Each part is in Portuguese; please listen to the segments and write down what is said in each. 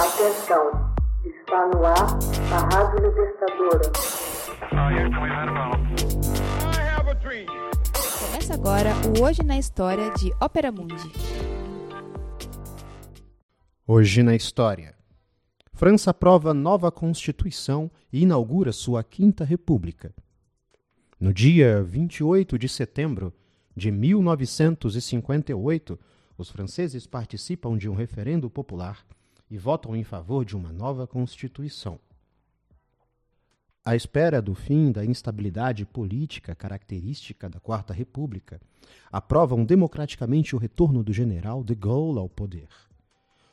Atenção, está no ar a Rádio Libertadora. Começa agora o Hoje na História de Ópera Mundi. Hoje na História. França aprova nova Constituição e inaugura sua Quinta República. No dia 28 de setembro de 1958, os franceses participam de um referendo popular e votam em favor de uma nova Constituição. À espera do fim da instabilidade política característica da Quarta República, aprovam democraticamente o retorno do general de Gaulle ao poder.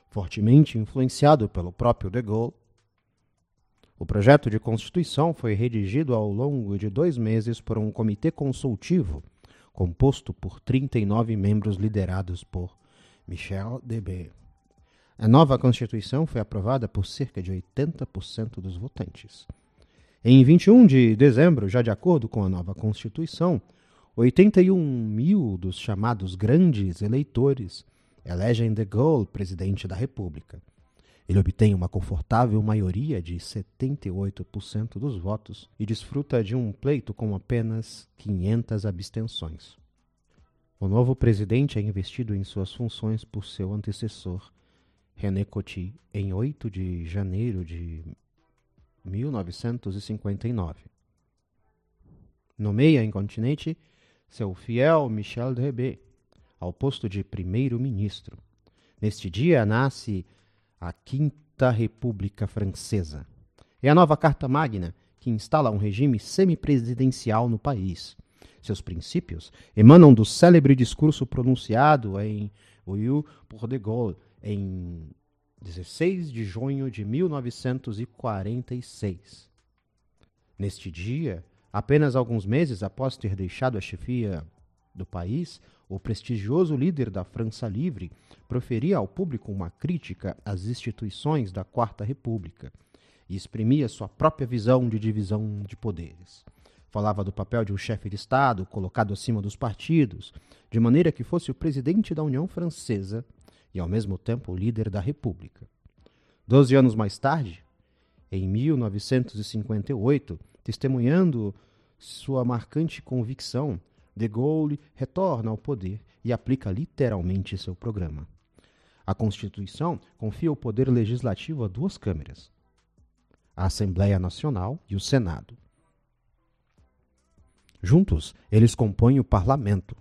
Fortemente influenciado pelo próprio de Gaulle, o projeto de Constituição foi redigido ao longo de dois meses por um comitê consultivo composto por 39 membros liderados por Michel Debré. A nova Constituição foi aprovada por cerca de 80% dos votantes. Em 21 de dezembro, já de acordo com a nova Constituição, 81 mil dos chamados grandes eleitores elegem de Gaulle presidente da República. Ele obtém uma confortável maioria de 78% dos votos e desfruta de um pleito com apenas 500 abstenções. O novo presidente é investido em suas funções por seu antecessor, René Coty, em 8 de janeiro de 1959. Nomeia em continente seu fiel Michel Drebé ao posto de primeiro-ministro. Neste dia nasce a Quinta República Francesa. É a nova Carta Magna que instala um regime semipresidencial no país. Seus princípios emanam do célebre discurso pronunciado em Oiu por de Gaulle em 16 de junho de 1946. Neste dia, apenas alguns meses após ter deixado a chefia do país, o prestigioso líder da França Livre proferia ao público uma crítica às instituições da Quarta República e exprimia sua própria visão de divisão de poderes. Falava do papel de um chefe de Estado colocado acima dos partidos, de maneira que fosse o presidente da União Francesa e, ao mesmo tempo, o líder da República. Doze anos mais tarde, em 1958, testemunhando sua marcante convicção, de Gaulle retorna ao poder e aplica literalmente seu programa. A Constituição confia o poder legislativo a duas câmeras, a Assembleia Nacional e o Senado. Juntos, eles compõem o parlamento.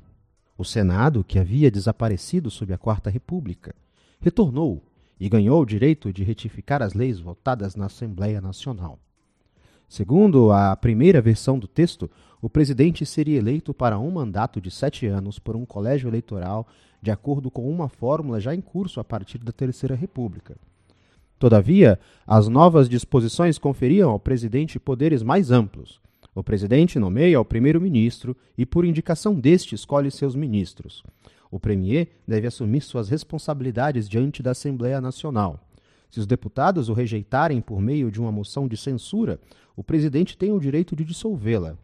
O Senado, que havia desaparecido sob a Quarta República, retornou e ganhou o direito de retificar as leis votadas na Assembleia Nacional. Segundo a primeira versão do texto, o presidente seria eleito para um mandato de sete anos por um colégio eleitoral de acordo com uma fórmula já em curso a partir da Terceira República. Todavia, as novas disposições conferiam ao presidente poderes mais amplos. O presidente nomeia o primeiro-ministro e, por indicação deste, escolhe seus ministros. O premier deve assumir suas responsabilidades diante da Assembleia Nacional. Se os deputados o rejeitarem por meio de uma moção de censura, o presidente tem o direito de dissolvê-la.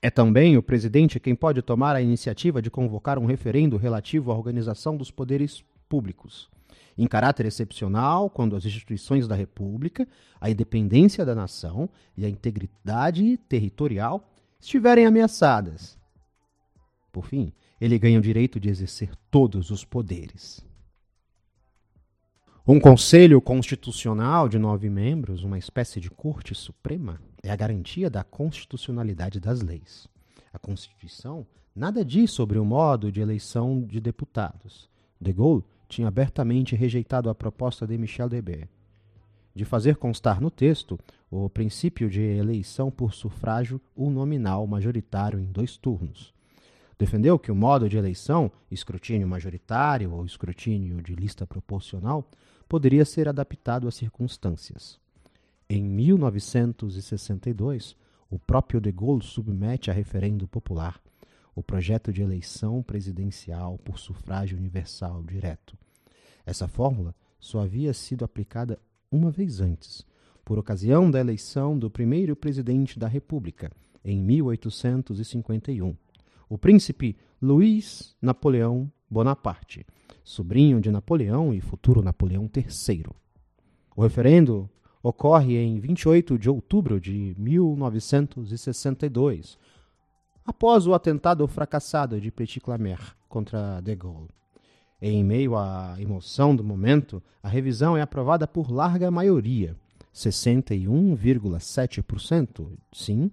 É também o presidente quem pode tomar a iniciativa de convocar um referendo relativo à organização dos poderes públicos. Em caráter excepcional, quando as instituições da República, a independência da nação e a integridade territorial estiverem ameaçadas. Por fim, ele ganha o direito de exercer todos os poderes. Um Conselho Constitucional de nove membros, uma espécie de Corte Suprema, é a garantia da constitucionalidade das leis. A Constituição nada diz sobre o modo de eleição de deputados. De Gaulle tinha abertamente rejeitado a proposta de Michel Debré de fazer constar no texto o princípio de eleição por sufrágio uninominal majoritário em dois turnos. Defendeu que o modo de eleição, escrutínio majoritário ou escrutínio de lista proporcional, poderia ser adaptado às circunstâncias. Em 1962, o próprio de Gaulle submete a referendo popular o projeto de eleição presidencial por sufrágio universal direto. Essa fórmula só havia sido aplicada uma vez antes, por ocasião da eleição do primeiro presidente da República, em 1851, o príncipe Luiz Napoleão Bonaparte, sobrinho de Napoleão e futuro Napoleão III. O referendo ocorre em 28 de outubro de 1962, após o atentado fracassado de Petit Clamer contra de Gaulle. Em meio à emoção do momento, a revisão é aprovada por larga maioria, 61,7% sim,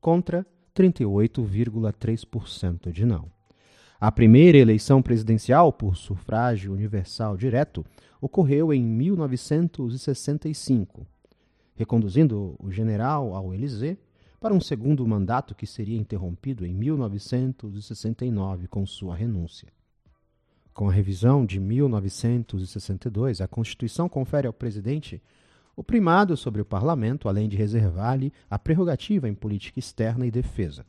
contra 38,3% de não. A primeira eleição presidencial por sufrágio universal direto ocorreu em 1965, reconduzindo o general ao Élysée para um segundo mandato que seria interrompido em 1969 com sua renúncia. Com a revisão de 1962, a Constituição confere ao presidente o primado sobre o parlamento, além de reservar-lhe a prerrogativa em política externa e defesa.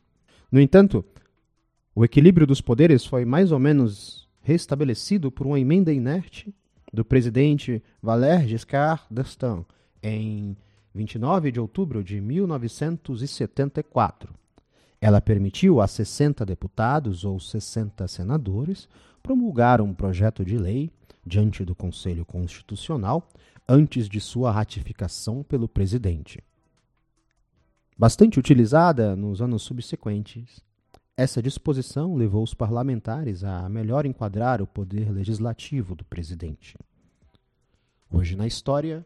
No entanto, o equilíbrio dos poderes foi mais ou menos restabelecido por uma emenda inerte do presidente Valéry Giscard d'Estaing em 29 de outubro de 1974. Ela permitiu a 60 deputados ou 60 senadores promulgar um projeto de lei diante do Conselho Constitucional antes de sua ratificação pelo presidente. Bastante utilizada nos anos subsequentes, essa disposição levou os parlamentares a melhor enquadrar o poder legislativo do presidente. Hoje na história,